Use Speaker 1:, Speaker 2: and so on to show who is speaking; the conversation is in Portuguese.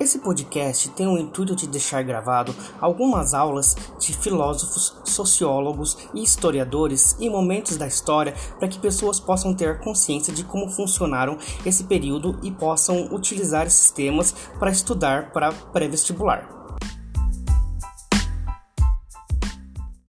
Speaker 1: Esse podcast tem o intuito de deixar gravado algumas aulas de filósofos, sociólogos e historiadores e momentos da história para que pessoas possam ter consciência de como funcionaram esse período e possam utilizar esses temas para estudar para pré-vestibular.